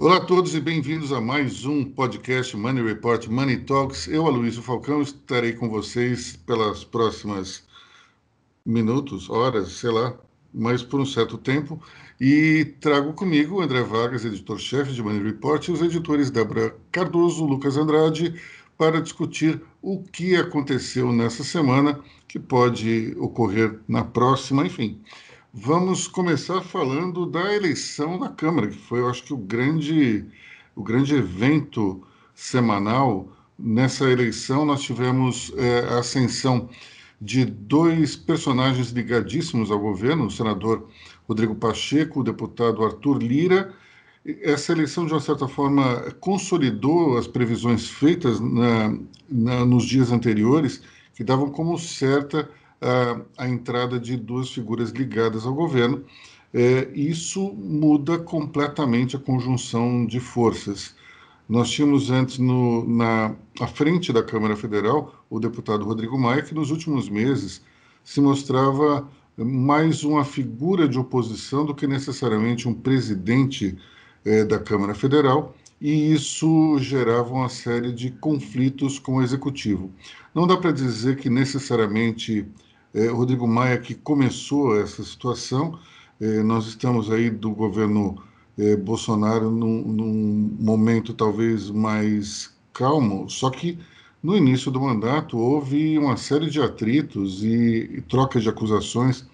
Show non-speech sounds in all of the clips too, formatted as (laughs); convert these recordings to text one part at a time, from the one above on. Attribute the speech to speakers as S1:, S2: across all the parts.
S1: Olá a todos e bem-vindos a mais um podcast Money Report Money Talks. Eu, Aloysio Falcão, estarei com vocês pelas próximas minutos, horas, sei lá, mas por um certo tempo. E trago comigo o André Vargas, editor-chefe de Money Report, e os editores Débora Cardoso, Lucas Andrade, para discutir o que aconteceu nessa semana, que pode ocorrer na próxima, enfim. Vamos começar falando da eleição da Câmara, que foi, eu acho que, o grande, o grande evento semanal. Nessa eleição, nós tivemos é, a ascensão de dois personagens ligadíssimos ao governo, o senador Rodrigo Pacheco, o deputado Arthur Lira. Essa eleição, de uma certa forma, consolidou as previsões feitas na, na, nos dias anteriores, que davam como certa a, a entrada de duas figuras ligadas ao governo. É, isso muda completamente a conjunção de forças. Nós tínhamos antes no, na à frente da Câmara Federal o deputado Rodrigo Maia, que nos últimos meses se mostrava mais uma figura de oposição do que necessariamente um presidente é, da Câmara Federal, e isso gerava uma série de conflitos com o executivo. Não dá para dizer que necessariamente é, Rodrigo Maia que começou essa situação. É, nós estamos aí do governo é, Bolsonaro num, num, momento talvez mais calmo, só que no início do mandato houve uma série de atritos e, e troca de acusações.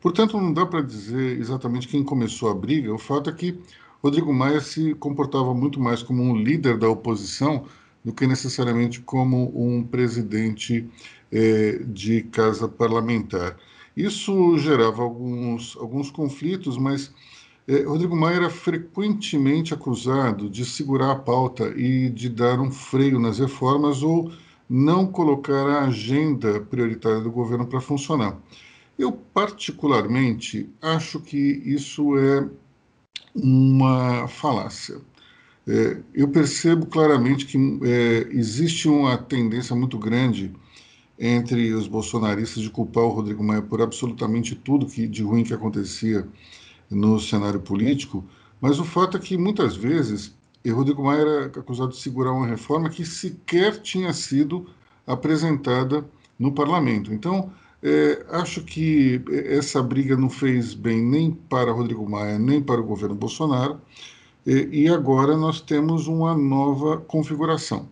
S1: Portanto, não dá para dizer exatamente quem começou a briga. O fato é que Rodrigo Maia se comportava muito mais como um líder da oposição do que necessariamente como um presidente é, de casa parlamentar. Isso gerava alguns, alguns conflitos, mas é, Rodrigo Maia era frequentemente acusado de segurar a pauta e de dar um freio nas reformas ou não colocar a agenda prioritária do governo para funcionar. Eu, particularmente, acho que isso é uma falácia. É, eu percebo claramente que é, existe uma tendência muito grande entre os bolsonaristas de culpar o Rodrigo Maia por absolutamente tudo que de ruim que acontecia no cenário político, mas o fato é que muitas vezes Rodrigo Maia era acusado de segurar uma reforma que sequer tinha sido apresentada no parlamento. Então, é, acho que essa briga não fez bem nem para Rodrigo Maia, nem para o governo Bolsonaro, e, agora nós temos uma nova configuração.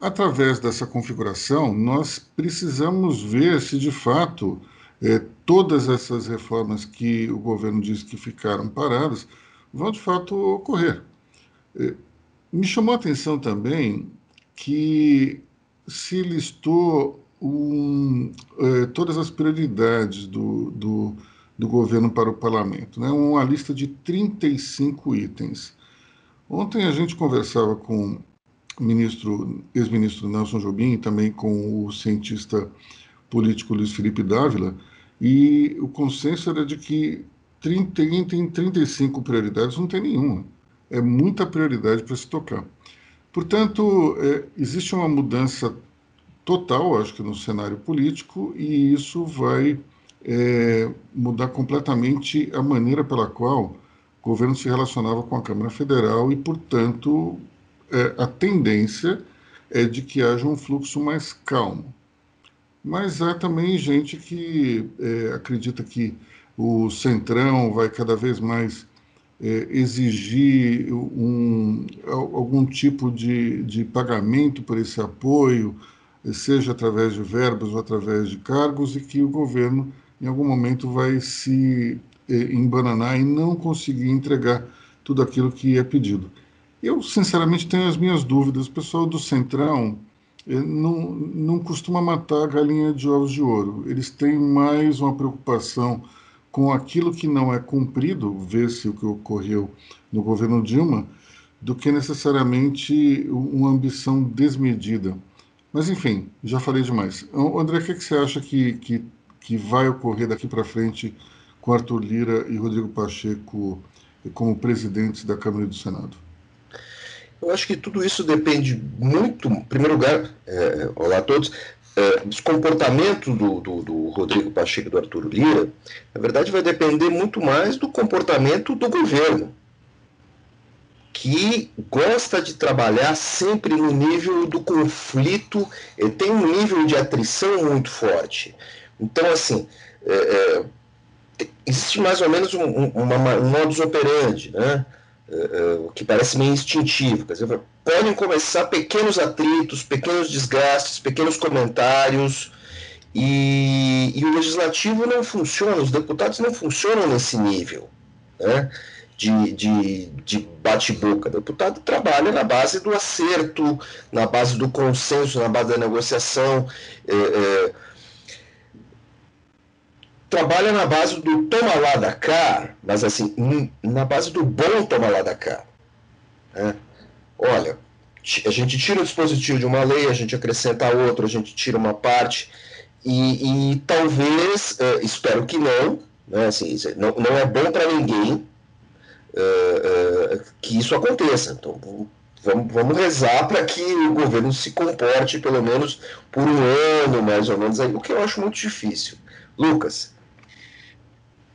S1: Através dessa configuração, nós precisamos ver se de fato é, todas essas reformas que o governo diz que ficaram paradas vão de fato ocorrer. É, me chamou a atenção também que se listou um, é, todas as prioridades do, do, do, governo para o parlamento, né? uma lista de 35 itens. Ontem a gente conversava com ministro, ex-ministro Nelson Jobim e também com o cientista político Luiz Felipe Dávila, e o consenso era de que 30, tem 35 prioridades, não tem nenhuma. É muita prioridade para se tocar. Portanto, é, existe uma mudança total, acho que, no cenário político, e isso vai é, mudar completamente a maneira pela qual o governo se relacionava com a Câmara Federal e, portanto, é, a tendência é de que haja um fluxo mais calmo. Mas há também gente que é, acredita que o Centrão vai cada vez mais é, exigir um, algum tipo de, de pagamento por esse apoio, seja através de verbas ou através de cargos, e que o governo, em algum momento, vai se é, embananar e não conseguir entregar tudo aquilo que é pedido. Eu, sinceramente, tenho as minhas dúvidas. O pessoal do Centrão eh, não, não costuma matar a galinha de ovos de ouro. Eles têm mais uma preocupação com aquilo que não é cumprido, ver-se o que ocorreu no governo Dilma, do que necessariamente uma ambição desmedida. Mas, enfim, já falei demais. André, o que, é que você acha que, que, que vai ocorrer daqui para frente com Arthur Lira e Rodrigo Pacheco como presidentes da Câmara e do Senado?
S2: Eu acho que tudo isso depende muito, em primeiro lugar, é, olá a todos, é, dos do, do, do, Rodrigo Pacheco e do Arthur Lira, na verdade vai depender muito mais do comportamento do governo. que gosta de trabalhar sempre no nível do conflito, tem um nível de atrição muito forte. Então, assim, é, é, existe mais ou menos um, um, uma, um modus operandi, né? É, é, que parece meio instintivo. Quer dizer, podem começar pequenos atritos, pequenos desgastes, pequenos comentários, e, e, o legislativo não funciona, os deputados não funcionam nesse nível né, de, de, de bate-boca. O deputado trabalha na base do acerto, na base do consenso, na base da negociação. É, trabalha na base do toma lá da cá, mas assim, na base do bom toma lá da cá. Né? Olha, a gente tira o dispositivo de uma lei, a gente acrescenta outro, a gente tira uma parte e, e talvez, uh, espero que não, né, assim, não, não é bom para ninguém uh, uh, que isso aconteça. Então, vamos, vamos rezar para que o governo se comporte pelo menos por um ano, mais ou menos, aí, o que eu acho muito difícil. Lucas.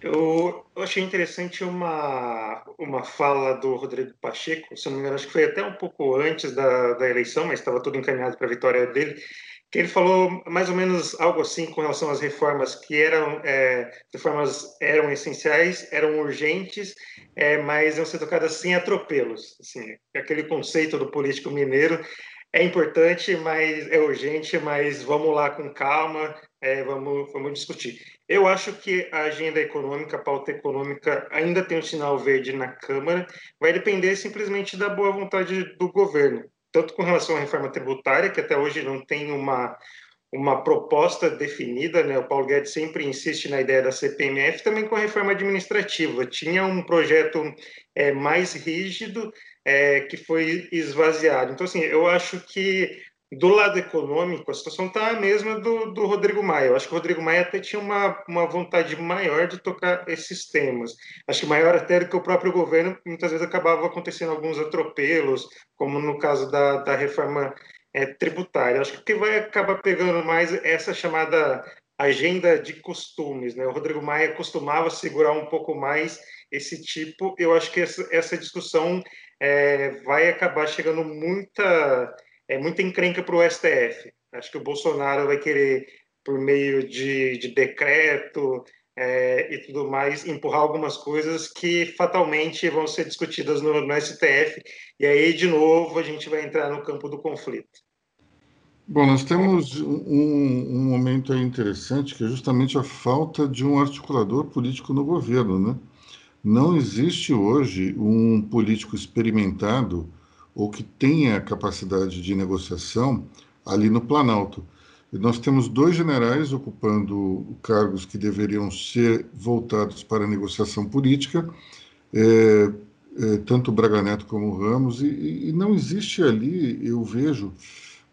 S3: Eu, eu, achei interessante uma, uma fala do Rodrigo Pacheco, se não me engano, acho que foi até um pouco antes da, da eleição, mas estava tudo encaminhado para a vitória dele, que ele falou mais ou menos algo assim com relação às reformas que eram é, reformas eram essenciais, eram urgentes, é, mas iam ser tocadas sem atropelos. Assim, aquele conceito do político mineiro é importante, mas é urgente, mas vamos lá com calma, é, vamos, vamos discutir. Eu acho que a agenda econômica, a pauta econômica, ainda tem um sinal verde na Câmara, vai depender simplesmente da boa vontade do governo tanto com relação à reforma tributária, que até hoje não tem uma, uma proposta definida, né? O Paulo Guedes sempre insiste na ideia da CPMF, também com a reforma administrativa. Tinha um projeto é, mais rígido é, que foi esvaziado. Então, assim, eu acho que do lado econômico, a situação está a mesma do, do Rodrigo Maia. Eu acho que o Rodrigo Maia até tinha uma, uma vontade maior de tocar esses temas. Acho que maior até do que o próprio governo, muitas vezes acabava acontecendo alguns atropelos, como no caso da, da reforma é, tributária. Acho que o que vai acabar pegando mais é essa chamada agenda de costumes. Né? O Rodrigo Maia costumava segurar um pouco mais esse tipo. Eu acho que essa, essa discussão é, vai acabar chegando muita é muita encrenca para o STF. Acho que o Bolsonaro vai querer, por meio de, de decreto é, e tudo mais, empurrar algumas coisas que fatalmente vão ser discutidas no, no STF. E aí, de novo, a gente vai entrar no campo do conflito.
S1: Bom, nós temos um, um, momento aí interessante, que é justamente a falta de um articulador político no governo, né? Não existe hoje um político experimentado ou que tenha capacidade de negociação ali no Planalto. E nós temos dois generais ocupando cargos que deveriam ser voltados para a negociação política, é, é, tanto Braga Neto como Ramos, e, e não existe ali, eu vejo,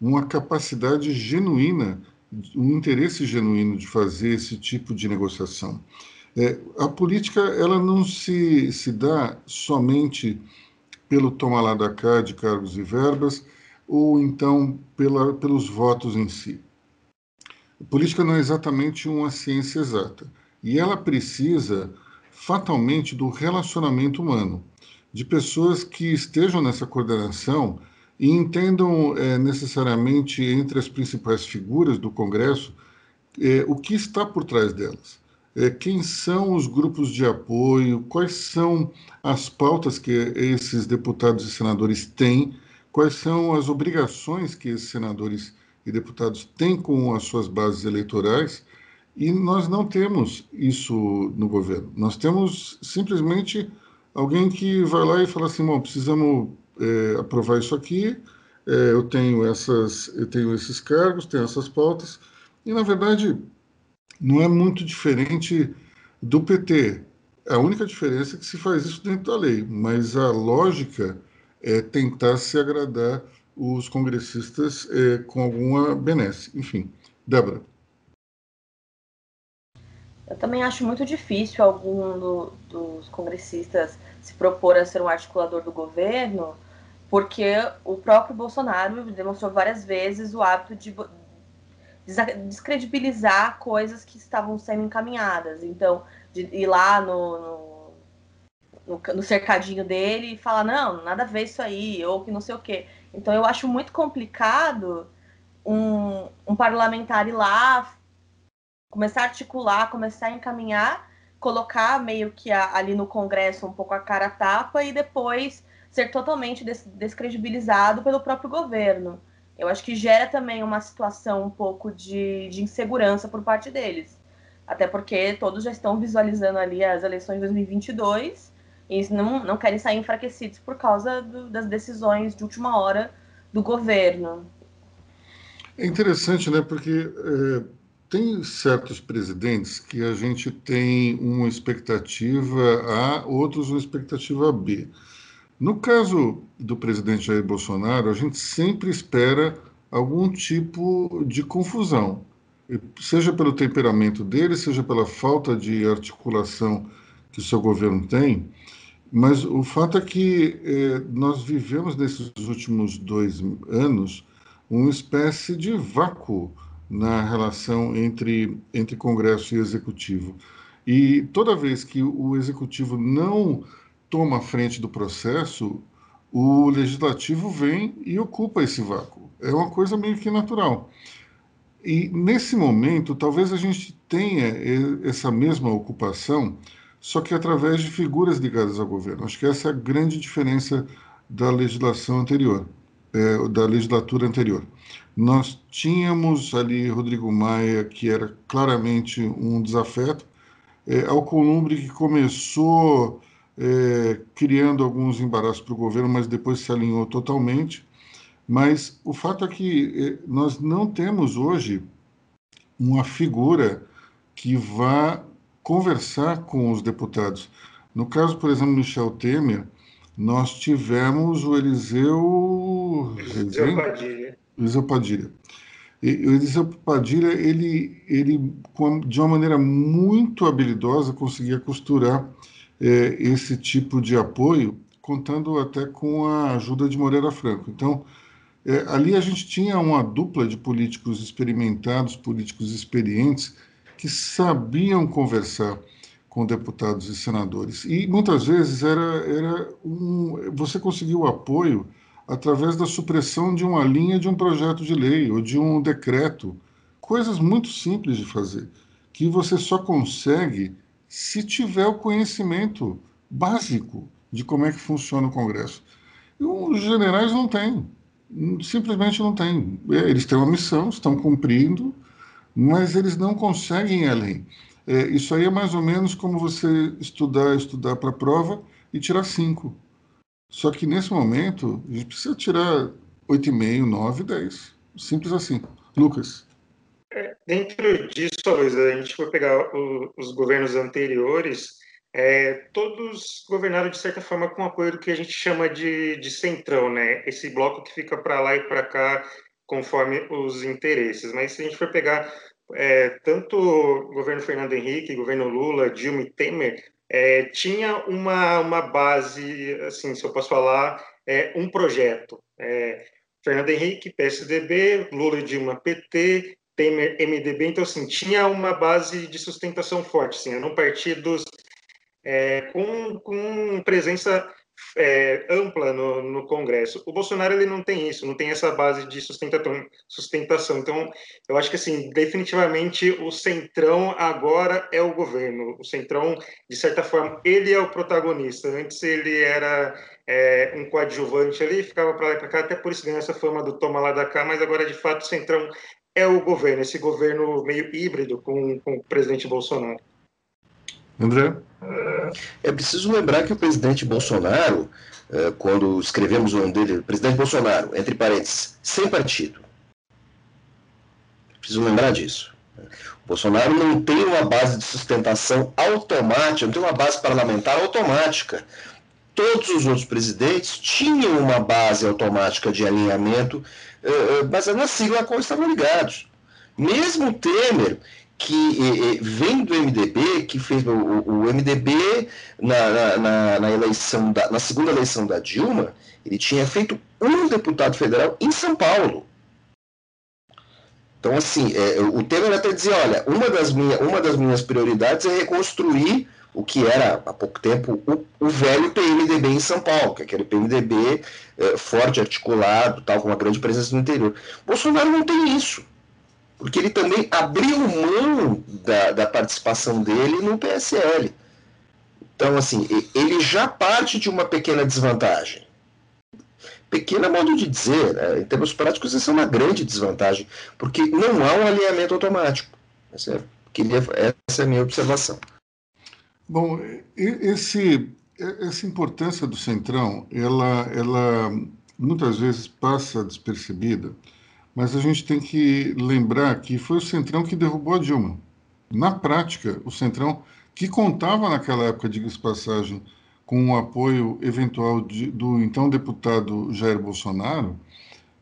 S1: uma capacidade genuína, um interesse genuíno de fazer esse tipo de negociação. É, a política ela não se, se dá somente pelo toma lá da cá de cargos e verbas, ou então pela, pelos votos em si. A política não é exatamente uma ciência exata, e ela precisa fatalmente do relacionamento humano, de pessoas que estejam nessa coordenação e entendam é, necessariamente entre as principais figuras do Congresso é, o que está por trás delas quem são os grupos de apoio, quais são as pautas que esses deputados e senadores têm, quais são as obrigações que esses senadores e deputados têm com as suas bases eleitorais, e nós não temos isso no governo. Nós temos simplesmente alguém que vai lá e fala assim: bom, precisamos é, aprovar isso aqui, é, eu tenho essas, eu tenho esses cargos, tenho essas pautas, e na verdade não é muito diferente do PT. A única diferença é que se faz isso dentro da lei, mas a lógica é tentar se agradar os congressistas é, com alguma benesse. Enfim, Débora.
S4: Eu também acho muito difícil algum do, dos congressistas se propor a ser um articulador do governo, porque o próprio Bolsonaro demonstrou várias vezes o hábito de descredibilizar coisas que estavam sendo encaminhadas. Então, ir lá no, no, no, cercadinho dele e fala, não, nada a ver isso aí, ou que não sei o quê. Então eu acho muito complicado um, um parlamentar ir lá, começar a articular, começar a encaminhar, colocar meio que a, ali no Congresso um pouco a cara a tapa e depois ser totalmente des descredibilizado pelo próprio governo. Eu acho que gera também uma situação um pouco de, de insegurança por parte deles. Até porque todos já estão visualizando ali as eleições de 2022 e não, não querem sair enfraquecidos por causa do, das decisões de última hora do governo.
S1: É interessante, né? Porque é, tem certos presidentes que a gente tem uma expectativa A, outros uma expectativa B. No caso do presidente Jair Bolsonaro, a gente sempre espera algum tipo de confusão, seja pelo temperamento dele, seja pela falta de articulação que o seu governo tem. Mas o fato é que eh, nós vivemos nesses últimos dois anos uma espécie de vácuo na relação entre, entre Congresso e Executivo. E toda vez que o Executivo não toma a frente do processo, o Legislativo vem e ocupa esse vácuo. É uma coisa meio que natural. E nesse momento, talvez a gente tenha essa mesma ocupação só que através de figuras ligadas ao governo. Acho que essa é a grande diferença da legislação anterior, é, da legislatura anterior. Nós tínhamos ali Rodrigo Maia, que era claramente um desafeto, é, Alcolumbre, que começou é, criando alguns embaraços para o governo, mas depois se alinhou totalmente. Mas o fato é que é, nós não temos hoje uma figura que vá conversar com os deputados. No caso, por exemplo, Michel Temer, nós tivemos o Eliseu...
S3: Eliseu Padilha.
S1: Eliseu Padilha. E, o Eliseu Padilha, ele, ele de uma maneira muito habilidosa, conseguia costurar é, esse tipo de apoio, contando até com a ajuda de Moreira Franco. Então, é, ali a gente tinha uma dupla de políticos experimentados, políticos experientes, que sabiam conversar com deputados e senadores. E muitas vezes era, era um, você conseguiu apoio através da supressão de uma linha de um projeto de lei ou de um decreto. Coisas muito simples de fazer, que você só consegue se tiver o conhecimento básico de como é que funciona o Congresso. E os generais não têm, simplesmente não têm. É, eles têm uma missão, estão cumprindo, mas eles não conseguem ir além. É, isso aí é mais ou menos como você estudar, estudar para a prova e tirar cinco. Só que nesse momento, a gente precisa tirar 8,5, 9, 10. Simples assim. Lucas.
S3: Dentro disso, Luiz, a gente for pegar o, os governos anteriores, é, todos governaram de certa forma com apoio do que a gente chama de, de centrão, né? Esse bloco que fica para lá e para cá conforme os interesses. Mas se a gente for pegar é, tanto o governo Fernando Henrique, governo Lula, Dilma e Temer, é, tinha uma, uma base, assim, se eu posso falar, é, um projeto. É, Fernando Henrique, PSDB, Lula e Dilma, PT, Temer, MDB. Então, assim, tinha uma base de sustentação forte, assim, eram partidos é, com, com presença é, ampla no, no, Congresso. O Bolsonaro ele não tem isso, não tem essa base de sustentação. Então, eu acho que assim, definitivamente o centrão agora é o governo. O centrão, de certa forma, ele é o protagonista. Antes ele era é, um coadjuvante ali, ficava para lá e para cá, até por isso ganhou essa fama do toma lá da cá. Mas agora, de fato, o centrão é o governo, esse governo meio híbrido com, com o presidente Bolsonaro.
S1: André?
S2: É preciso lembrar que o presidente Bolsonaro, é, quando escrevemos o nome dele, presidente Bolsonaro, entre parênteses, sem partido. Preciso lembrar disso. O Bolsonaro não tem uma base de sustentação automática, não tem uma base parlamentar automática. Todos os outros presidentes tinham uma base automática de alinhamento, é, é, mas na sigla a qual estavam ligados. Mesmo Temer, que vem do MDB, que fez o, o MDB na, na, na, eleição da, na segunda eleição da Dilma, ele tinha feito um deputado federal em São Paulo. Então, assim, é, o Temer até dizia, olha, uma das, minha, uma das minhas prioridades é reconstruir o que era, há pouco tempo, o, o velho PMDB em São Paulo, que é aquele PMDB é, forte, articulado, tal, com uma grande presença no interior. Bolsonaro não tem isso, porque ele também abriu mão da, da participação dele no PSL. Então, assim, ele já parte de uma pequena desvantagem. Pequena modo de dizer, né? em termos práticos, isso é uma grande desvantagem, porque não há um alinhamento automático. É, queria, essa é a minha observação.
S1: Bom, esse, essa importância do Centrão, ela, ela muitas vezes passa despercebida, mas a gente tem que lembrar que foi o Centrão que derrubou a Dilma. Na prática, o Centrão que contava naquela época, diga-se passagem, com o apoio eventual de, do então deputado Jair Bolsonaro,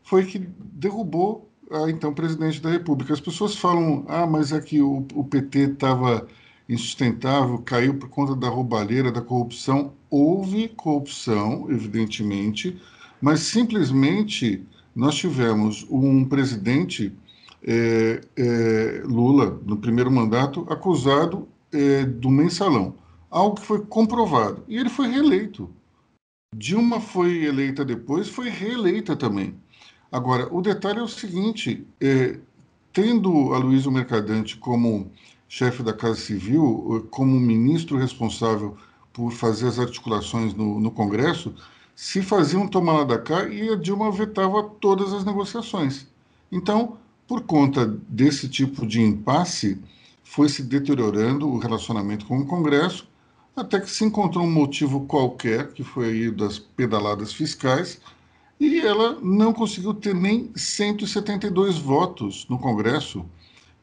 S1: foi que derrubou a então presidente da República. As pessoas falam, ah, mas é que o, o PT estava insustentável, caiu por conta da roubalheira, da corrupção. Houve corrupção, evidentemente, mas simplesmente nós tivemos um presidente, é, é, Lula, no primeiro mandato, acusado é, do mensalão, algo que foi comprovado. E ele foi reeleito. Dilma foi eleita depois, foi reeleita também. Agora, o detalhe é o seguinte: tendo a Luísa Mercadante como chefe da Casa Civil, como ministro responsável por fazer as articulações no, no Congresso, se fazia um tomar lá da cá e a Dilma vetava todas as negociações. Então, por conta desse tipo de impasse, foi se deteriorando o relacionamento com o Congresso, até que se encontrou um motivo qualquer, que foi aí das pedaladas fiscais, e ela não conseguiu ter nem 172 votos no Congresso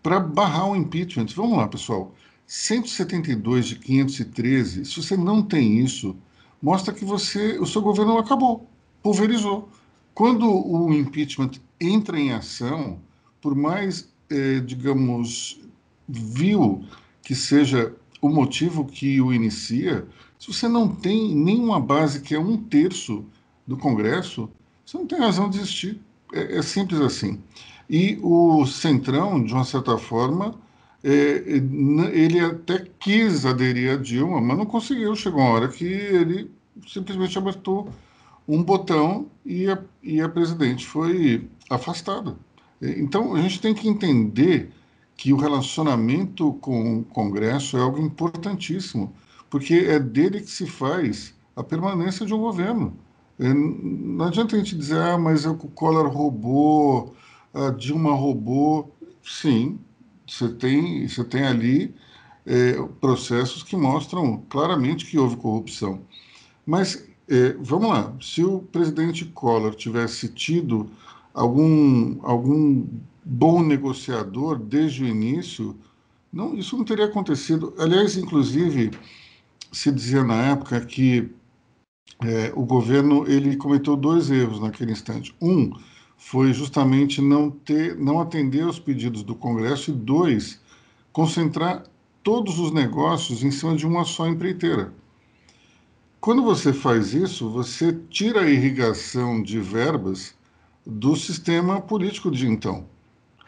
S1: para barrar o impeachment. Vamos lá, pessoal. 172 de 513, se você não tem isso, mostra que você, o seu governo acabou, pulverizou. Quando o impeachment entra em ação, por mais, eh, digamos, viu que seja o motivo que o inicia, se você não tem nenhuma base que é um terço do Congresso, você não tem razão de existir. É, é simples assim. E o Centrão, de uma certa forma, é, ele até quis aderir a Dilma, mas não conseguiu. Chegou uma hora que ele simplesmente apertou um botão e a, e a presidente foi afastada. Então, a gente tem que entender que o relacionamento com o Congresso é algo importantíssimo, porque é dele que se faz a permanência de um governo. É, não adianta a gente dizer, ah, mas o Collor roubou, a Dilma roubou. Sim, você tem, você tem ali é, processos que mostram claramente que houve corrupção. Mas, é, vamos lá, se o presidente Collor tivesse tido algum, algum bom negociador desde o início, não, isso não teria acontecido. Aliás, inclusive, se dizia na época que é, o governo ele cometeu dois erros naquele instante. Um foi justamente não ter, não atender aos pedidos do Congresso e dois, concentrar todos os negócios em cima de uma só empreiteira. Quando você faz isso, você tira a irrigação de verbas do sistema político de então.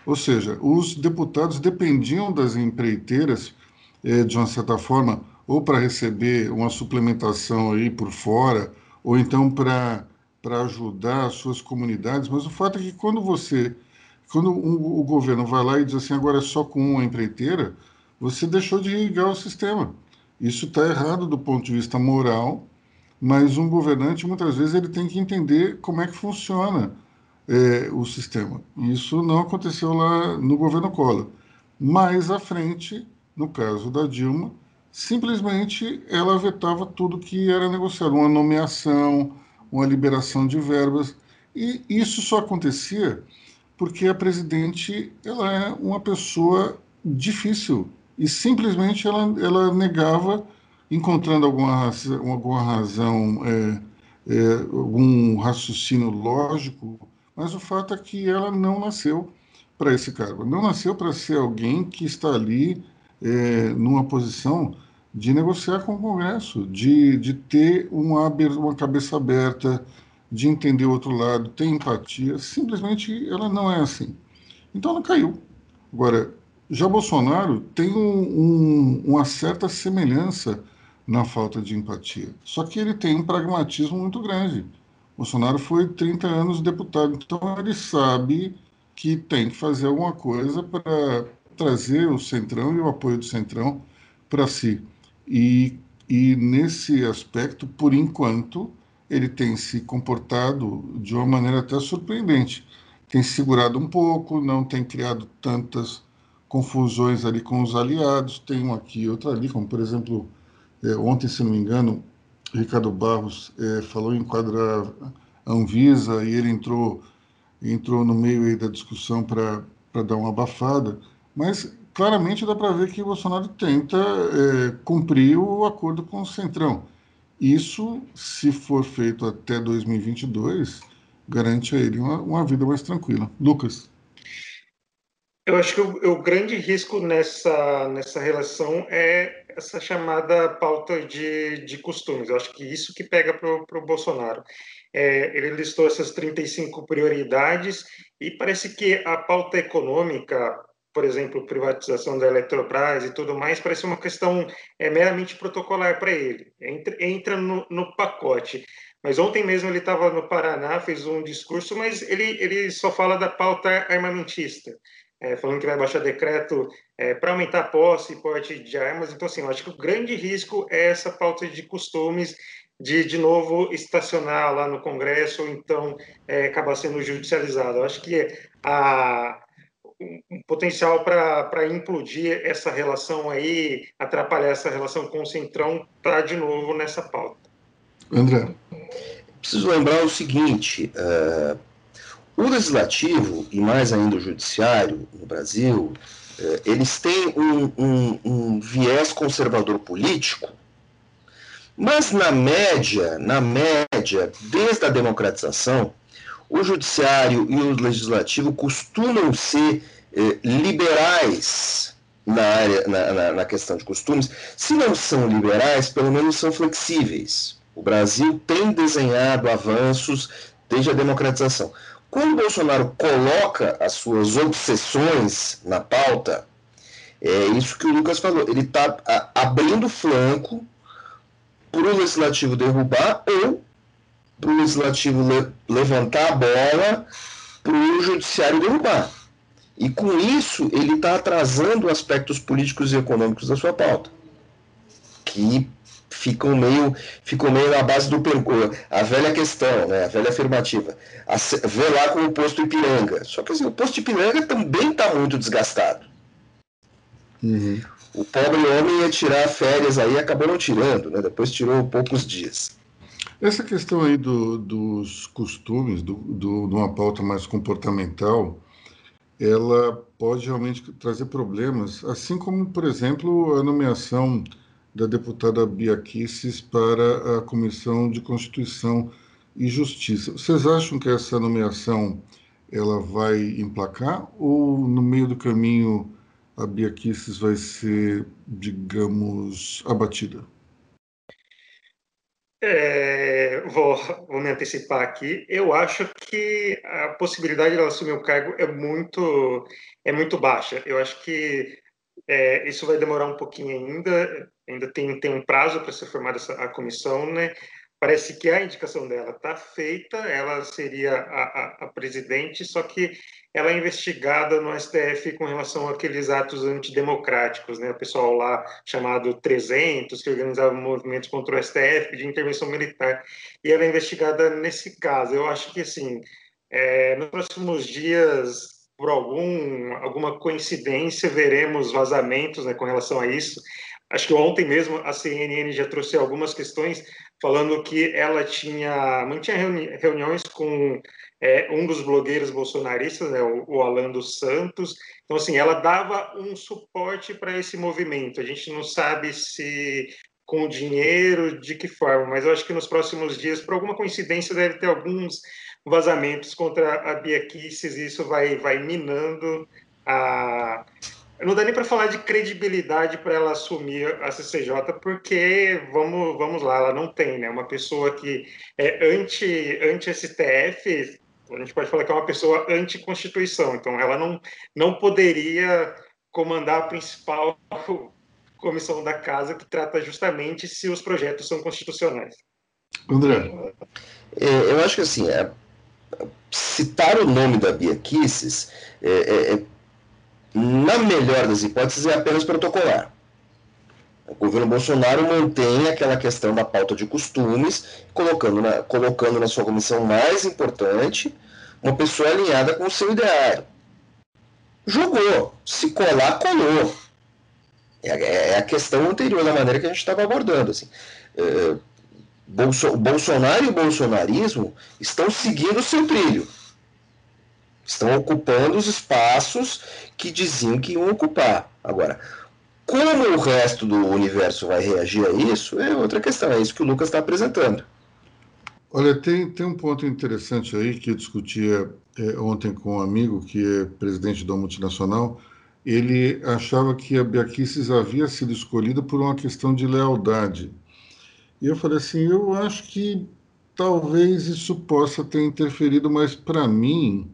S1: Ou seja, os deputados dependiam das empreiteiras, eh, de uma certa forma, ou para receber uma suplementação aí por fora, ou então para ajudar as suas comunidades. Mas o fato é que quando você, quando o, governo vai lá e diz assim, agora é só com uma empreiteira, você deixou de irrigar o sistema. Isso está errado do ponto de vista moral, mas um governante muitas vezes ele tem que entender como é que funciona é, o sistema. Isso não aconteceu lá no governo Collor. Mais à frente, no caso da Dilma, simplesmente ela vetava tudo que era negociado, uma nomeação, uma liberação de verbas, e isso só acontecia porque a presidente ela é uma pessoa difícil e simplesmente ela, ela negava, encontrando alguma alguma razão é, é, algum raciocínio lógico mas o fato é que ela não nasceu para esse cargo. Não nasceu para ser alguém que está ali é, numa posição de negociar com o Congresso, de, de ter uma, uma cabeça aberta, de entender o outro lado, ter empatia. Simplesmente ela não é assim. Então ela caiu. Agora, já Bolsonaro tem um, um, uma certa semelhança na falta de empatia. Só que ele tem um pragmatismo muito grande. Bolsonaro foi 30 anos deputado, então ele sabe que tem que fazer alguma coisa para trazer o Centrão e o apoio do Centrão para si. E, e nesse aspecto, por enquanto, ele tem se comportado de uma maneira até surpreendente. Tem segurado um pouco, não tem criado tantas confusões ali com os aliados, tem um aqui outro ali, como por exemplo, é, ontem, se não me engano, Ricardo Barros é, falou em enquadrar a Anvisa e ele entrou, entrou no meio da discussão para dar uma abafada, mas claramente dá para ver que o Bolsonaro tenta é, cumprir o acordo com o Centrão. Isso, se for feito até 2022, garante a ele uma, uma vida mais tranquila. Lucas.
S3: Eu acho que o, o, grande risco nessa, nessa relação é essa chamada pauta de, de costumes. Eu acho que isso que pega para o Bolsonaro. É, ele listou essas 35 prioridades e parece que a pauta econômica, por exemplo, privatização da Eletrobras e tudo mais, parece uma questão é, meramente protocolar para ele. Entra, entra no, no pacote. Mas ontem mesmo ele estava no Paraná, fez um discurso, mas ele, ele só fala da pauta armamentista é, falando que vai baixar decreto é, para aumentar a posse e porte de armas. Então, assim, eu acho que o grande risco é essa pauta de costumes de, de novo, estacionar lá no Congresso ou então é, acabar sendo judicializado. Eu acho que a, um potencial para implodir essa relação aí, atrapalhar essa relação com o Centrão, está de novo nessa pauta.
S1: André.
S2: Preciso lembrar o seguinte: uh, o legislativo, e mais ainda o judiciário no Brasil, eh, eles têm um, um, um viés conservador político, mas na média, na média, desde a democratização, o judiciário e o legislativo costumam ser eh, liberais na, área, na, na, na, questão de costumes. Se não são liberais, pelo menos são flexíveis. O Brasil tem desenhado avanços desde a democratização. Quando Bolsonaro coloca as suas obsessões na pauta, é isso que o Lucas falou, ele está abrindo flanco para o legislativo derrubar ou para o legislativo le levantar a bola para o judiciário derrubar. E com isso, ele está atrasando aspectos políticos e econômicos da sua pauta, que ficam meio, ficam meio na base do percurso. A velha questão, né, a velha afirmativa. A, vê lá com o posto Ipiranga. Só que assim, o posto Ipiranga também está muito desgastado. Uhum. O pobre homem ia tirar férias aí acabou não tirando, né? depois tirou poucos dias.
S1: Essa questão aí do, dos costumes, do, do, de uma pauta mais comportamental, ela pode realmente trazer problemas, assim como, por exemplo, a nomeação da deputada Bia Kisses para a Comissão de Constituição e Justiça. Vocês acham que essa nomeação ela vai emplacar ou no meio do caminho a Bia Kisses vai ser, digamos, abatida?
S3: É, vou, vou, me antecipar aqui. Eu acho que a possibilidade de ela assumir o cargo é muito, é muito baixa. Eu acho que é, isso vai demorar um pouquinho ainda ainda tem, tem um prazo para ser formada essa, a comissão, né? Parece que a indicação dela está feita, ela seria a, a, a, presidente, só que ela é investigada no STF com relação àqueles atos antidemocráticos, né? O pessoal lá chamado 300, que organizava movimentos contra o STF de intervenção militar, e ela é investigada nesse caso. Eu acho que, assim, é, nos próximos dias por algum, alguma coincidência, veremos vazamentos né, com relação a isso. Acho que ontem mesmo a CNN já trouxe algumas questões falando que ela tinha mantinha reuni reuniões com é, um dos blogueiros bolsonaristas, né, o, o Alan dos Santos. Então, assim, ela dava um suporte para esse movimento. A gente não sabe se com dinheiro, de que forma, mas eu acho que nos próximos dias, por alguma coincidência, deve ter alguns vazamentos contra a Bia Kicis, e isso vai, vai minando a, não dá nem para falar de credibilidade para ela assumir a CCJ, porque vamos, vamos lá, ela não tem, né? Uma pessoa que é anti, anti STF A gente pode falar que é uma pessoa anticonstituição, então ela não, não poderia comandar a principal comissão da casa que trata justamente se os projetos são constitucionais.
S1: André.
S2: É, eu acho que assim, é, citar o nome da Bia Kisses, é, é, é, na melhor das hipóteses, é apenas protocolar. O governo Bolsonaro mantém aquela questão da pauta de costumes, colocando na, colocando na sua comissão mais importante uma pessoa alinhada com o seu ideário. Jogou, se colar, colou. É, é a questão anterior da maneira que a gente estava abordando. Assim. É, Bolso, Bolsonaro e o bolsonarismo estão seguindo o seu trilho. Estão ocupando os espaços que diziam que iam ocupar. Agora, como o resto do universo vai reagir a isso é outra questão. É isso que o Lucas está apresentando.
S1: Olha, tem, tem um ponto interessante aí que eu discutia é, ontem com um amigo que é presidente da multinacional. Ele achava que a Beatriz havia sido escolhida por uma questão de lealdade e eu falei assim, eu acho que talvez isso possa ter interferido, mas para mim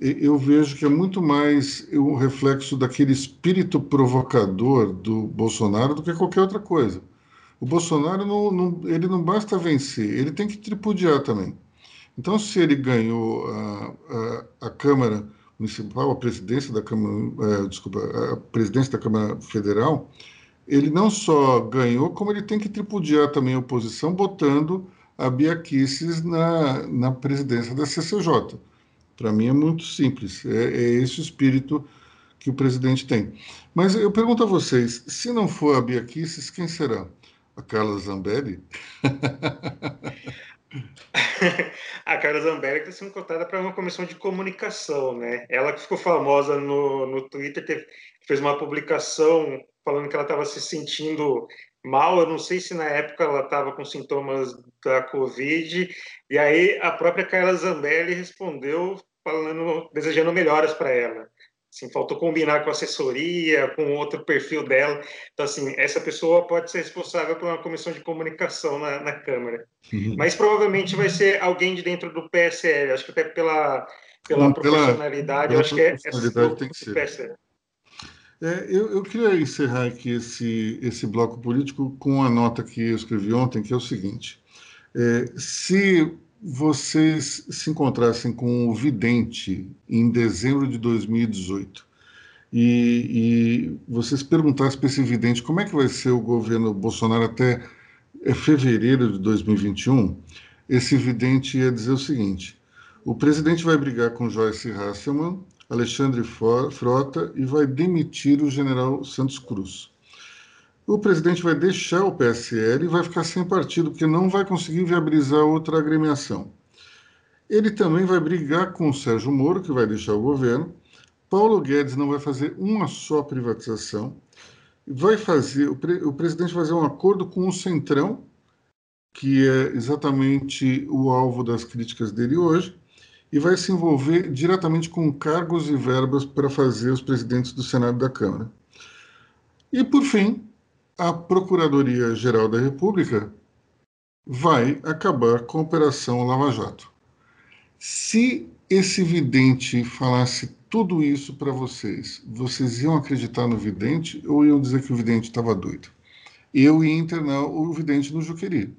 S1: eu vejo que é muito mais um reflexo daquele espírito provocador do Bolsonaro do que qualquer outra coisa. O Bolsonaro não, não, ele não basta vencer, ele tem que tripudiar também. Então, se ele ganhou a, a, a Câmara Municipal, a presidência da Câmara, é, desculpa, a presidência da Câmara Federal, ele não só ganhou, como ele tem que tripudiar também a oposição, botando a Bia Kicis na, na presidência da CCJ. Para mim é muito simples, é, é esse o espírito que o presidente tem. Mas eu pergunto a vocês, se não for a Bia Kicis, quem será? A Carla Zambelli? (laughs)
S3: a Carla Zambelli está sendo cotada para uma comissão de comunicação, né? Ela que ficou famosa no, no Twitter, teve, fez uma publicação falando que ela estava se sentindo mal. Eu não sei se na época ela estava com sintomas da Covid. E aí a própria Carla Zambelli respondeu falando, desejando melhoras para ela. Assim, faltou combinar com a assessoria, com outro perfil dela. Então, assim, essa pessoa pode ser responsável por uma comissão de comunicação na, na Câmara. Uhum. Mas provavelmente vai ser alguém de dentro do PSL. Acho que até pela, pela profissionalidade, pela, acho que é, é
S1: tem que ser. PSL. É, eu, eu, queria encerrar aqui esse, esse bloco político com uma nota que eu escrevi ontem, que é o seguinte: é, se vocês se encontrassem com o vidente em dezembro de 2018 e, e vocês perguntassem para esse vidente como é que vai ser o governo Bolsonaro até é, fevereiro de 2021, esse vidente ia dizer o seguinte: o presidente vai brigar com Joyce Hasselman Alexandre Frota e vai demitir o general Santos Cruz. O presidente vai deixar o PSL e vai ficar sem partido, porque não vai conseguir viabilizar outra agremiação. Ele também vai brigar com o Sérgio Moro, que vai deixar o governo. Paulo Guedes não vai fazer uma só privatização. Vai fazer o, pre, o presidente vai fazer um acordo com o Centrão, que é exatamente o alvo das críticas dele hoje e vai se envolver diretamente com cargos e verbas para fazer os presidentes do Senado e da Câmara. E, por fim, a Procuradoria-Geral da República vai acabar com a Operação Lava Jato. Se esse vidente falasse tudo isso para vocês, vocês iam acreditar no vidente ou iam dizer que o vidente estava doido? Eu ia internar o vidente no Juqueri.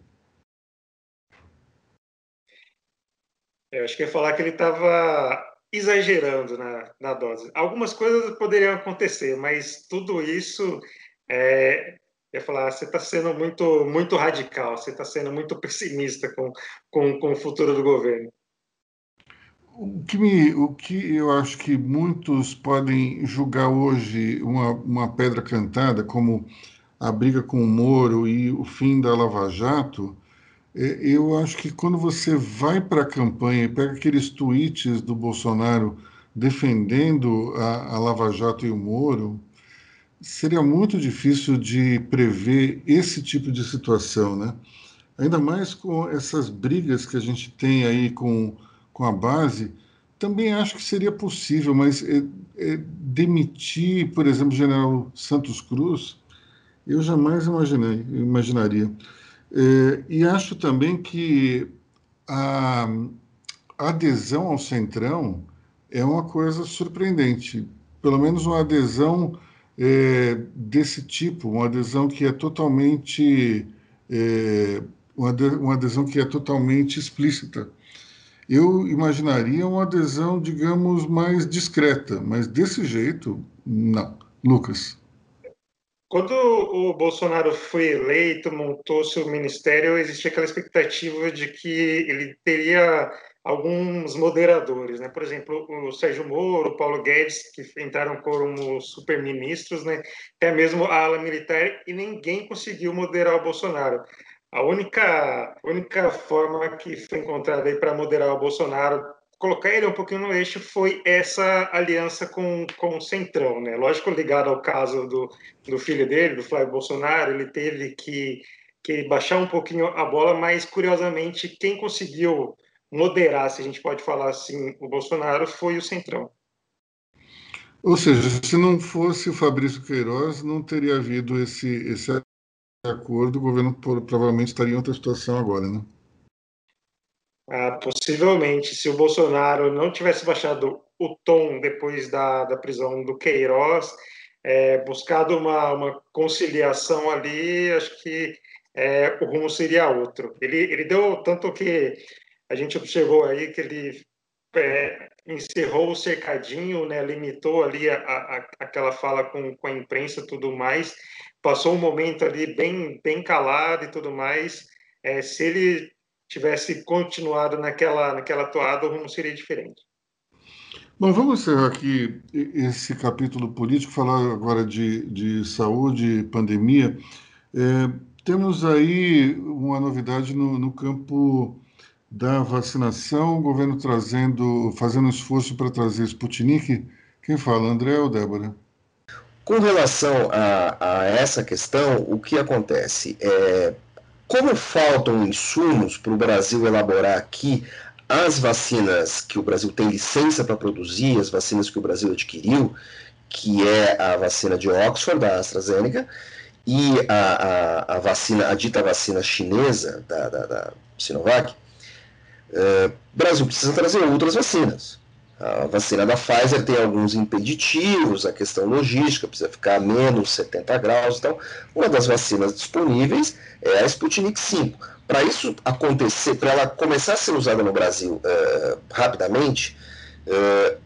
S3: Eu acho que ia falar que ele estava exagerando na, na dose. Algumas coisas poderiam acontecer, mas tudo isso é, ia falar, você está sendo muito, muito radical, você está sendo muito pessimista com, com, com o futuro do governo.
S1: O que, me, o que eu acho que muitos podem julgar hoje uma, uma pedra cantada, como a briga com o Moro e o fim da Lava Jato, é, eu acho que quando você vai para a campanha e pega aqueles tweets do Bolsonaro defendendo a, a Lava Jato e o Moro, seria muito difícil de prever esse tipo de situação, né? Ainda mais com essas brigas que a gente tem aí com, com a base, também acho que seria possível, mas é, é, demitir, por exemplo, o general Santos Cruz, eu jamais imaginei, imaginaria. É, e acho também que a, adesão ao Centrão é uma coisa surpreendente. Pelo menos uma adesão é, desse tipo, uma adesão que é totalmente é, uma adesão que é totalmente explícita. Eu imaginaria uma adesão, digamos, mais discreta, mas desse jeito, não. Lucas.
S3: Quando o Bolsonaro foi eleito, montou seu ministério, existia aquela expectativa de que ele teria alguns moderadores, né? Por exemplo, o Sérgio Moro, o Paulo Guedes, que entraram como superministros, né? Até mesmo a ala militar, e ninguém conseguiu moderar o Bolsonaro. A única, única forma que foi encontrada aí para moderar o Bolsonaro, colocar ele um pouquinho no eixo, foi essa aliança com, com o Centrão, né? Lógico, ligado ao caso do, do filho dele, do Flávio Bolsonaro, ele teve que, que baixar um pouquinho a bola, mas curiosamente, quem conseguiu moderar, se a gente pode falar assim, o Bolsonaro foi o Centrão.
S1: Ou seja, se não fosse o Fabrício Queiroz, não teria havido esse, esse acordo, o governo provavelmente estaria em outra situação agora, né?
S3: Ah, possivelmente, se o Bolsonaro não tivesse baixado o tom depois da, da prisão do Queiroz, é, buscado uma, uma conciliação ali, acho que é, o rumo seria outro. Ele, ele deu tanto que a gente observou aí que ele é, encerrou o cercadinho, né, limitou ali a, a, aquela fala com, com a imprensa tudo mais, passou um momento ali bem, bem calado e tudo mais. É, se ele tivesse continuado naquela, naquela toada, o rumo seria diferente.
S1: Bom, vamos encerrar aqui esse capítulo político, falar agora de, de saúde, pandemia. É, temos aí uma novidade no, no campo da vacinação, o governo trazendo, fazendo esforço para trazer Sputnik. Quem fala, André ou Débora?
S2: Com relação a, a essa questão, o que acontece? É, como faltam insumos para o Brasil elaborar aqui as vacinas que o Brasil tem licença para produzir, as vacinas que o Brasil adquiriu, que é a vacina de Oxford, da AstraZeneca, e a, a, a vacina, a dita vacina chinesa, da, da, da Sinovac, o Brasil precisa trazer outras vacinas. A vacina da Pfizer tem alguns impeditivos, a questão logística, precisa ficar a menos 70 graus. Então, uma das vacinas disponíveis é a Sputnik 5. Para isso acontecer, para ela começar a ser usada no Brasil uh, rapidamente, uh,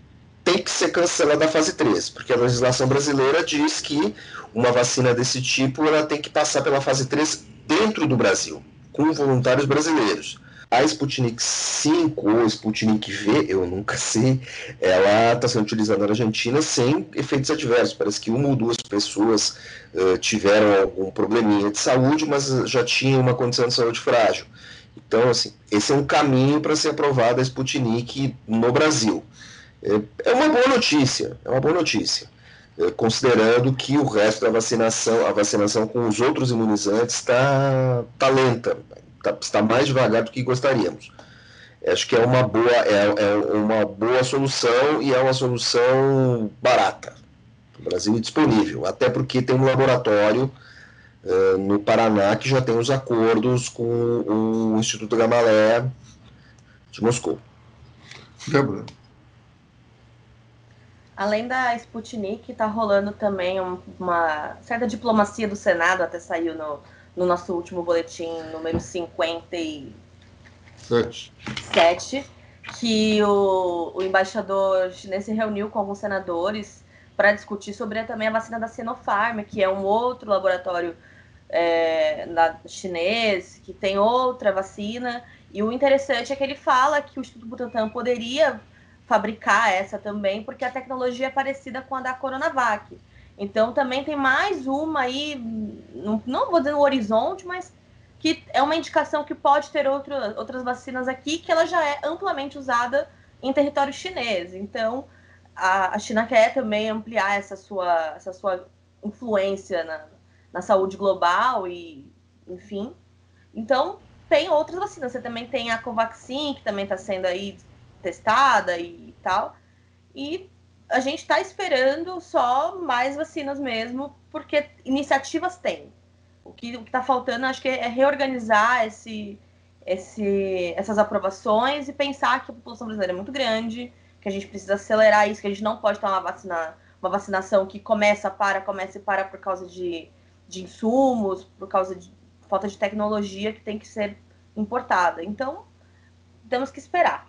S2: tem que ser cancelada a fase 3, porque a legislação brasileira diz que uma vacina desse tipo ela tem que passar pela fase 3 dentro do Brasil, com voluntários brasileiros. A Sputnik 5 ou Sputnik V, eu nunca sei, ela está sendo utilizada na Argentina sem efeitos adversos. Parece que uma ou duas pessoas uh, tiveram algum probleminha de saúde, mas já tinham uma condição de saúde frágil. Então, assim, esse é um caminho para ser aprovada a Sputnik no Brasil. É, é uma boa notícia, é uma boa notícia é, considerando que o resto da vacinação, a vacinação com os outros imunizantes está tá lenta tá, está mais devagar do que gostaríamos. Acho que é uma boa, é, é uma boa solução e é uma solução barata. O Brasil é disponível, até porque tem um laboratório uh, no Paraná que já tem os acordos com o Instituto Gamaleya de Moscou.
S1: Débora.
S4: Além da Sputnik, está rolando também uma certa diplomacia do Senado, até saiu no, no nosso último boletim número 57, Sete. que o, o embaixador chinês se reuniu com alguns senadores para discutir sobre também a vacina da Sinopharm, que é um outro laboratório é, na, chinês, que tem outra vacina. E o interessante é que ele fala que o Instituto Butantan poderia fabricar essa também, porque a tecnologia é parecida com a da Coronavac. Então também tem mais uma aí, não, vou dizer no horizonte, mas que é uma indicação que pode ter outro, outras vacinas aqui, que ela já é amplamente usada em território chinês. Então a, a China quer também ampliar essa sua, essa sua influência na, na saúde global e, enfim. Então tem outras vacinas. Você também tem a Covaxin, que também está sendo aí testada e tal. E a gente está esperando só mais vacinas mesmo, porque iniciativas tem. O que está faltando, acho que é reorganizar esse, esse, essas aprovações e pensar que a população brasileira é muito grande, que a gente precisa acelerar isso, que a gente não pode tomar uma, vacina, uma vacinação que começa, para, começa e para por causa de, de insumos, por causa de falta de tecnologia que tem que ser importada. Então, temos que esperar.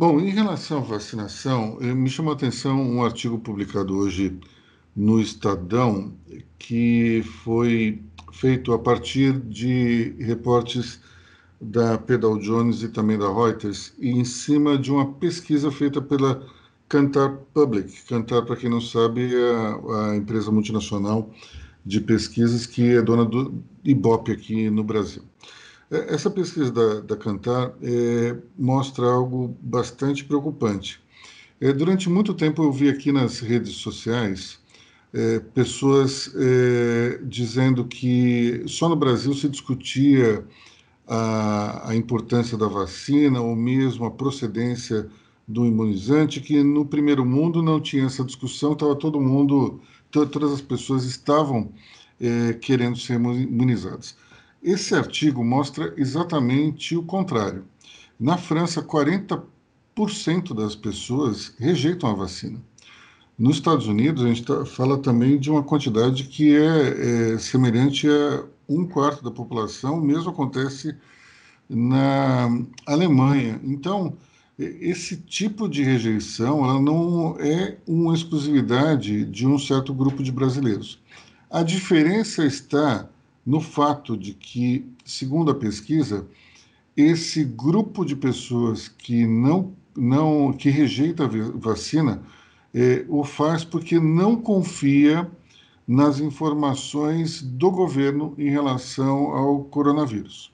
S1: Bom, em relação à vacinação, eh, me chamou a atenção um artigo publicado hoje no Estadão, que foi feito a partir de reportes da Pedal Jones e também da Reuters, e em cima de uma pesquisa feita pela Cantar Public. Cantar, para quem não sabe, é a, empresa multinacional de pesquisas que é dona do Ibope aqui no Brasil. É, essa pesquisa da, da Cantar é, mostra algo bastante preocupante. É, durante muito tempo eu vi aqui nas redes sociais é, pessoas é, dizendo que só no Brasil se discutia a, a, importância da vacina ou mesmo a procedência do imunizante, que no primeiro mundo não tinha essa discussão, estava todo mundo, todas as pessoas estavam é, querendo ser imunizadas. Esse artigo mostra exatamente o contrário. Na França, 40% das pessoas rejeitam a vacina. Nos Estados Unidos, a gente tá, fala também de uma quantidade que é, é, semelhante a um quarto da população, o mesmo acontece na Alemanha. Então, esse tipo de rejeição ela não é uma exclusividade de um certo grupo de brasileiros. A diferença está no fato de que, segundo a pesquisa, esse grupo de pessoas que não, não que rejeita a vacina é, o faz porque não confia nas informações do governo em relação ao coronavírus.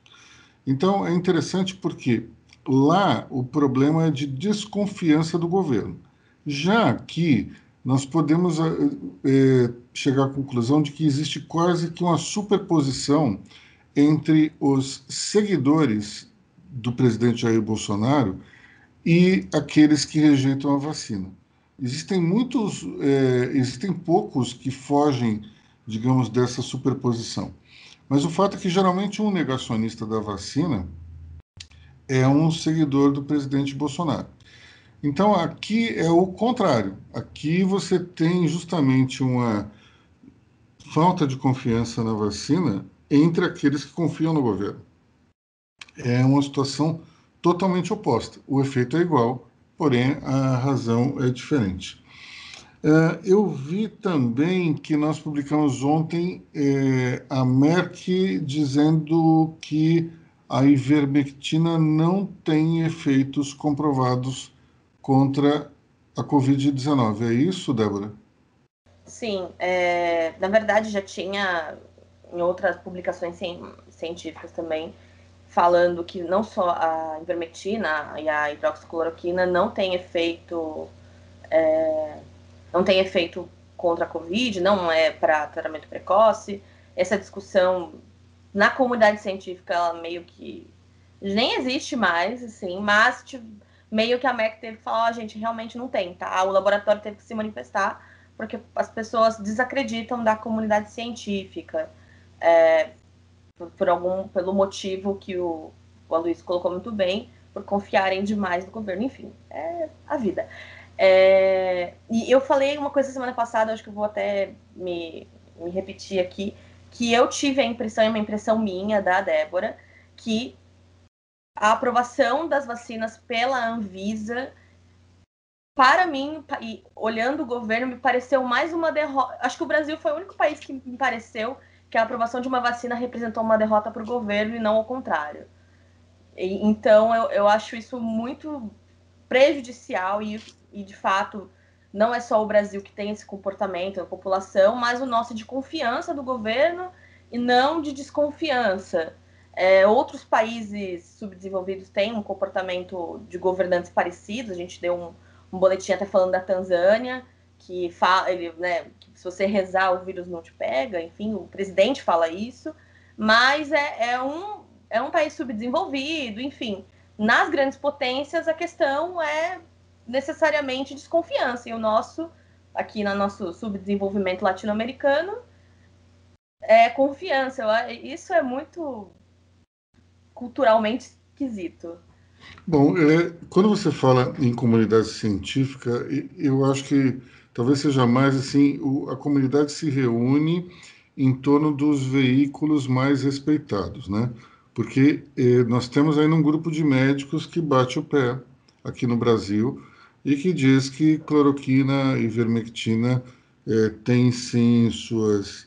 S1: Então é interessante porque lá o problema é de desconfiança do governo. Já aqui nós podemos é, chegar à conclusão de que existe quase que uma superposição entre os seguidores do presidente Jair Bolsonaro e aqueles que rejeitam a vacina. Existem muitos, é, existem poucos que fogem, digamos, dessa superposição. Mas o fato é que geralmente um negacionista da vacina é um seguidor do presidente Bolsonaro. Então aqui é o contrário. Aqui você tem justamente uma falta de confiança na vacina entre aqueles que confiam no governo. É uma situação totalmente oposta. O efeito é igual, porém a razão é diferente. É, eu vi também que nós publicamos ontem é, a Merck dizendo que a ivermectina não tem efeitos comprovados contra a Covid-19. É isso, Débora?
S4: Sim, é, na verdade já tinha em outras publicações científicas também falando que não só a ivermectina e a hidroxicloroquina não tem efeito é, não tem efeito contra a Covid, não é para tratamento precoce. Essa discussão na comunidade científica, ela meio que nem existe mais, assim, mas tipo, meio que a MEC teve que falar, oh, gente, realmente não tem, tá? O laboratório teve que se manifestar porque as pessoas desacreditam da comunidade científica. É, por, por, algum pelo motivo que o, o Aloysio colocou muito bem, por confiarem demais no governo, enfim, é a vida. É, e eu falei uma coisa semana passada, acho que eu vou até me, me repetir aqui, que eu tive a impressão, é uma impressão minha, da Débora, que a aprovação das vacinas pela Anvisa, para mim, e olhando o governo, me pareceu mais uma derrota. Acho que o Brasil foi o único país que me pareceu que a aprovação de uma vacina representou uma derrota para o governo e não ao contrário. E, então, eu, eu acho isso muito prejudicial e, e, de fato, não é só o Brasil que tem esse comportamento, a população, mas o nosso de confiança do governo e não de desconfiança. É, outros países subdesenvolvidos têm um comportamento de governantes parecidos. A gente deu um, um boletim até falando da Tanzânia, que fala, ele, né, se você rezar o vírus não te pega, enfim, o presidente fala isso, mas é, é, um, é um país subdesenvolvido, enfim. Nas grandes potências, a questão é necessariamente desconfiança, e o nosso, aqui no nosso subdesenvolvimento latino-americano, é confiança. Isso é muito culturalmente esquisito.
S1: Bom, é, quando você fala em comunidade científica, eu acho que talvez seja mais assim, o, a comunidade se reúne em torno dos veículos mais respeitados, né? Porque eh, nós temos aí um grupo de médicos que bate o pé aqui no Brasil e que diz que cloroquina e vermectina eh, têm sim suas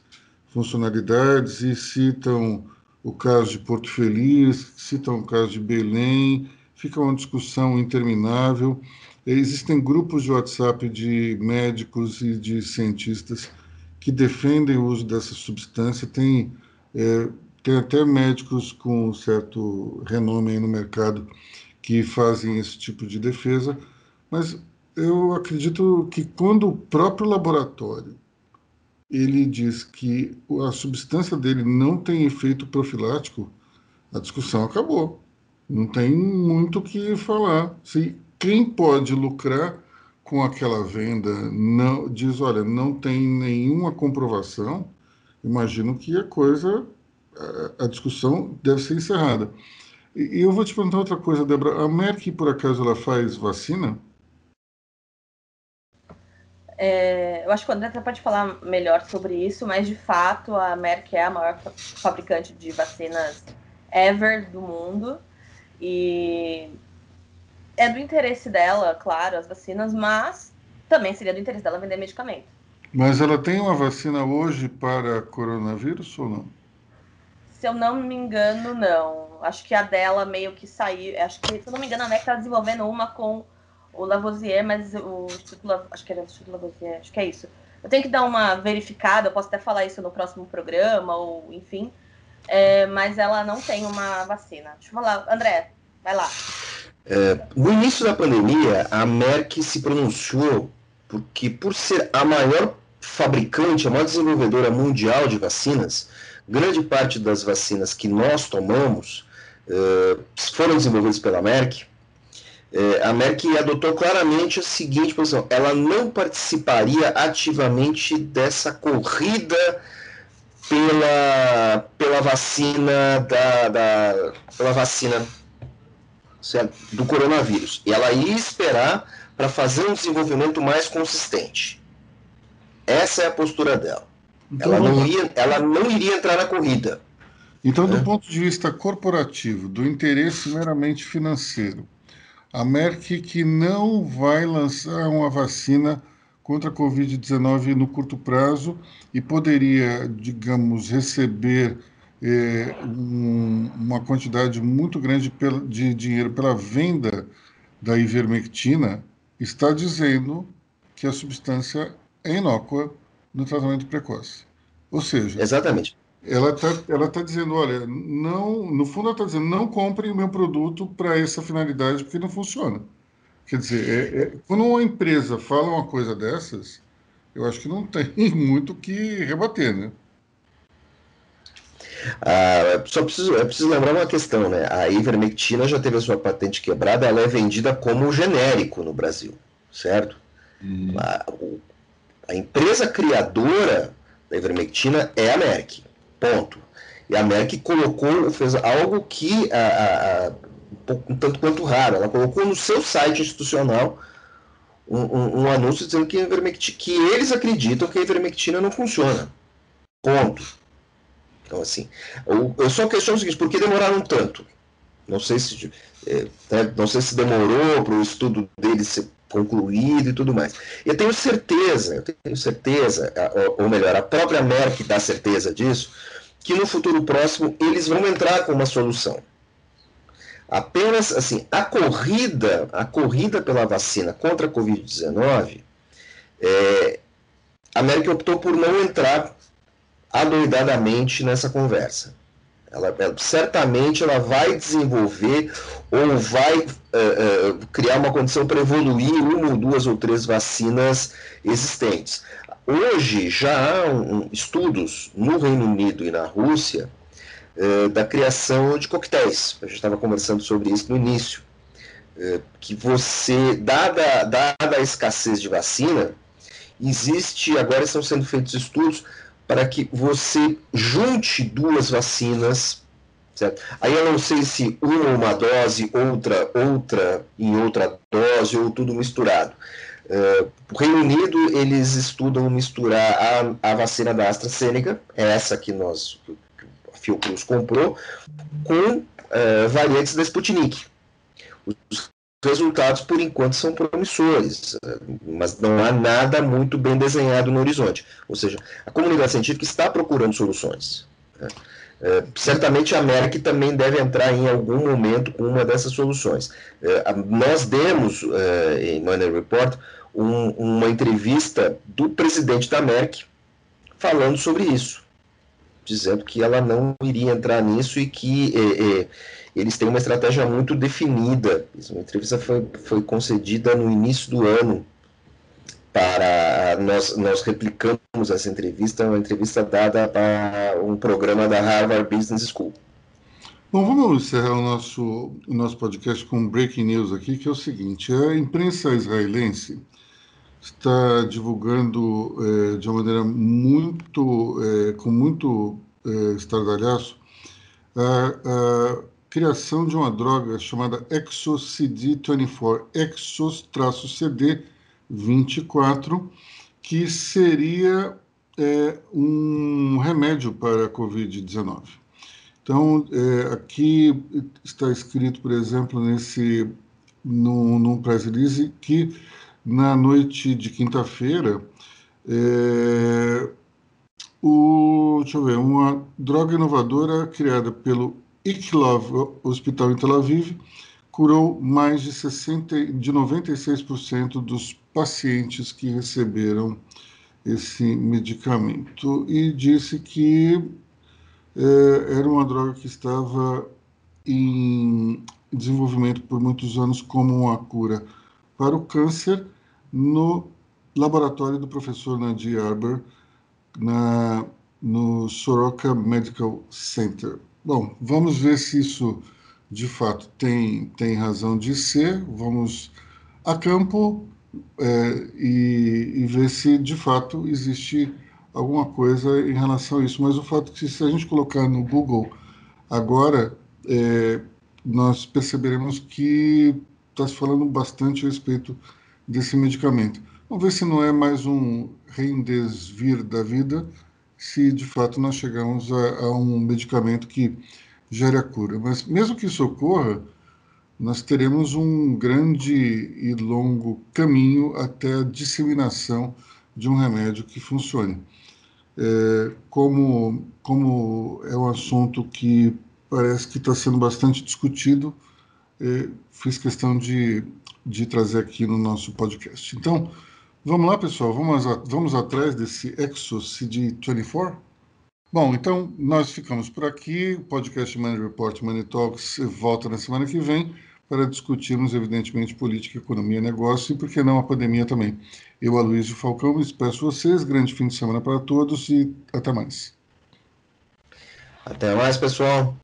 S1: funcionalidades e citam o caso de Porto Feliz, citam o caso de Belém, fica uma discussão interminável. Existem grupos de WhatsApp de médicos e de cientistas que defendem o uso dessa substância. Tem, é, tem até médicos com certo renome no mercado que fazem esse tipo de defesa, mas eu acredito que quando o próprio laboratório ele diz que a substância dele não tem efeito profilático, a discussão acabou. Não tem muito o que falar. Se quem pode lucrar com aquela venda não diz, olha, não tem nenhuma comprovação, imagino que a coisa, a, a discussão deve ser encerrada. E, eu vou te perguntar outra coisa, Débora. A Merck, por acaso, ela faz vacina?
S4: É, eu acho que o André até pode falar melhor sobre isso, mas de fato a Merck é a maior fabricante de vacinas ever do mundo. E é do interesse dela, claro, as vacinas, mas também seria do interesse dela vender medicamento.
S1: Mas ela tem uma vacina hoje para coronavírus ou não?
S4: Se eu não me engano, não. Acho que a dela meio que saiu. Acho que, se eu não me engano, a MEC está desenvolvendo uma com o Lavoisier, mas o Instituto, acho que era o Instituto Lavoisier, acho que é isso. Eu tenho que dar uma verificada, eu posso até falar isso no próximo programa, ou enfim. É, mas ela não tem uma vacina. Deixa eu falar, André, vai lá.
S2: É, no início da pandemia, a Merck se pronunciou porque, por ser a maior fabricante, a maior desenvolvedora mundial de vacinas, grande parte das vacinas que nós tomamos é, foram desenvolvidas pela Merck. É, a Merck adotou claramente a seguinte posição: ela não participaria ativamente dessa corrida pela, pela vacina da, da pela vacina certo? do coronavírus. E ela ia esperar para fazer um desenvolvimento mais consistente. Essa é a postura dela. Então, ela, não ia, ela não iria entrar na corrida.
S1: Então, do é. ponto de vista corporativo, do interesse meramente financeiro, a Merck que não vai lançar uma vacina contra a Covid-19 no curto prazo e poderia, digamos, receber é, um, uma quantidade muito grande de dinheiro pela venda da ivermectina, está dizendo que a substância é inócua no tratamento precoce. Ou seja,
S2: exatamente.
S1: Ela está ela tá dizendo, olha, não, no fundo ela está dizendo, não comprem o meu produto para essa finalidade porque não funciona. Quer dizer, é, é, quando uma empresa fala uma coisa dessas, eu acho que não tem (laughs) muito o que rebater, né?
S2: Ah, só preciso, é preciso lembrar uma questão, né? A ivermectina já teve a sua patente quebrada, ela é vendida como genérico no Brasil, certo? Hum. A, a, empresa criadora da ivermectina é a Merck, ponto. E a Merck colocou, fez algo que a, a, um tanto quanto raro, ela colocou no seu site institucional um, um, um anúncio dizendo que, que eles acreditam que a ivermectina não funciona. Ponto. Então, assim, eu, só questiono o seguinte, por que demoraram tanto? Não sei se, é, não sei se demorou para o estudo deles concluído e tudo mais. Eu tenho certeza, eu tenho certeza, ou melhor, a própria Merck dá certeza disso, que no futuro próximo eles vão entrar com uma solução. Apenas assim, a corrida, a corrida pela vacina contra a Covid-19, é, a Merck optou por não entrar adoidadamente nessa conversa. Ela, ela, certamente ela vai desenvolver ou vai uh, uh, criar uma condição para evoluir uma ou duas ou três vacinas existentes. Hoje já há um, estudos no Reino Unido e na Rússia uh, da criação de coquetéis. A gente estava conversando sobre isso no início. que você, dada, dada a escassez de vacina, existe, agora estão sendo feitos estudos para que você junte duas vacinas, Certo? Aí eu não sei se uma uma dose, outra outra em outra dose ou tudo misturado. Uh, o Reino Unido eles estudam misturar a, a vacina da AstraZeneca, é essa que nós que a Fiocruz comprou, com uh, variantes da Sputnik. Os resultados por enquanto são promissores, mas não há nada muito bem desenhado no horizonte. Ou seja, a comunidade científica está procurando soluções. Né? É, certamente a Merck também deve entrar em algum momento com uma dessas soluções. É, nós demos é, em Money Report um, uma entrevista do presidente da Merck falando sobre isso, dizendo que ela não iria entrar nisso e que eles têm uma estratégia muito definida. Uma entrevista foi, foi concedida no início do ano para nós, nós replicamos essa entrevista, uma entrevista dada para um programa da Harvard Business School.
S1: Bom, vamos encerrar o nosso, o nosso podcast com um breaking news aqui, que é o seguinte: a imprensa israelense está divulgando é, de uma maneira muito, é, com muito é, estardalhaço, a, a criação de uma droga chamada ExoCD24, Exos-CD 24, que seria é, um remédio para a Covid-19. Então, é, aqui está escrito, por exemplo, nesse no, no press release, que na noite de quinta-feira, é, o, deixa eu ver, uma droga inovadora criada pelo Iklov Hospital em Tel Aviv curou mais de, 60, de 96% dos pacientes que receberam esse medicamento e disse que é, era uma droga que estava em desenvolvimento por muitos anos como uma cura para o câncer no laboratório do professor Nadir Arber na, no Soroka Medical Center. Bom, vamos ver se isso de fato tem, tem razão de ser, vamos a campo é, e, e, ver se de fato existe alguma coisa em relação a isso. Mas o fato é que se a gente colocar no Google agora, é, nós perceberemos que está se falando bastante a respeito desse medicamento. Vamos ver se não é mais um reindesvir da vida, se de fato nós chegamos a, a um medicamento que gere a cura. Mas mesmo que isso ocorra, nós teremos um grande e longo caminho até a disseminação de um remédio que funcione. É, como, como é um assunto que parece que está sendo bastante discutido, é, fiz questão de, de trazer aqui no nosso podcast. Então, vamos lá, pessoal, vamos, vamos atrás desse Exos CD24? Bom, então nós ficamos por aqui. O podcast Money Report Money Talks volta na semana que vem para discutirmos, evidentemente, política, economia, negócio e, por que não, a pandemia também. Eu, Aloysio Falcão, me despeço vocês. Grande fim de semana para todos e até mais.
S2: Até mais, pessoal.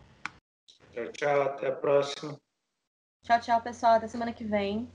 S3: Tchau, tchau. Até a próxima.
S4: Tchau, tchau, pessoal. Até semana que vem.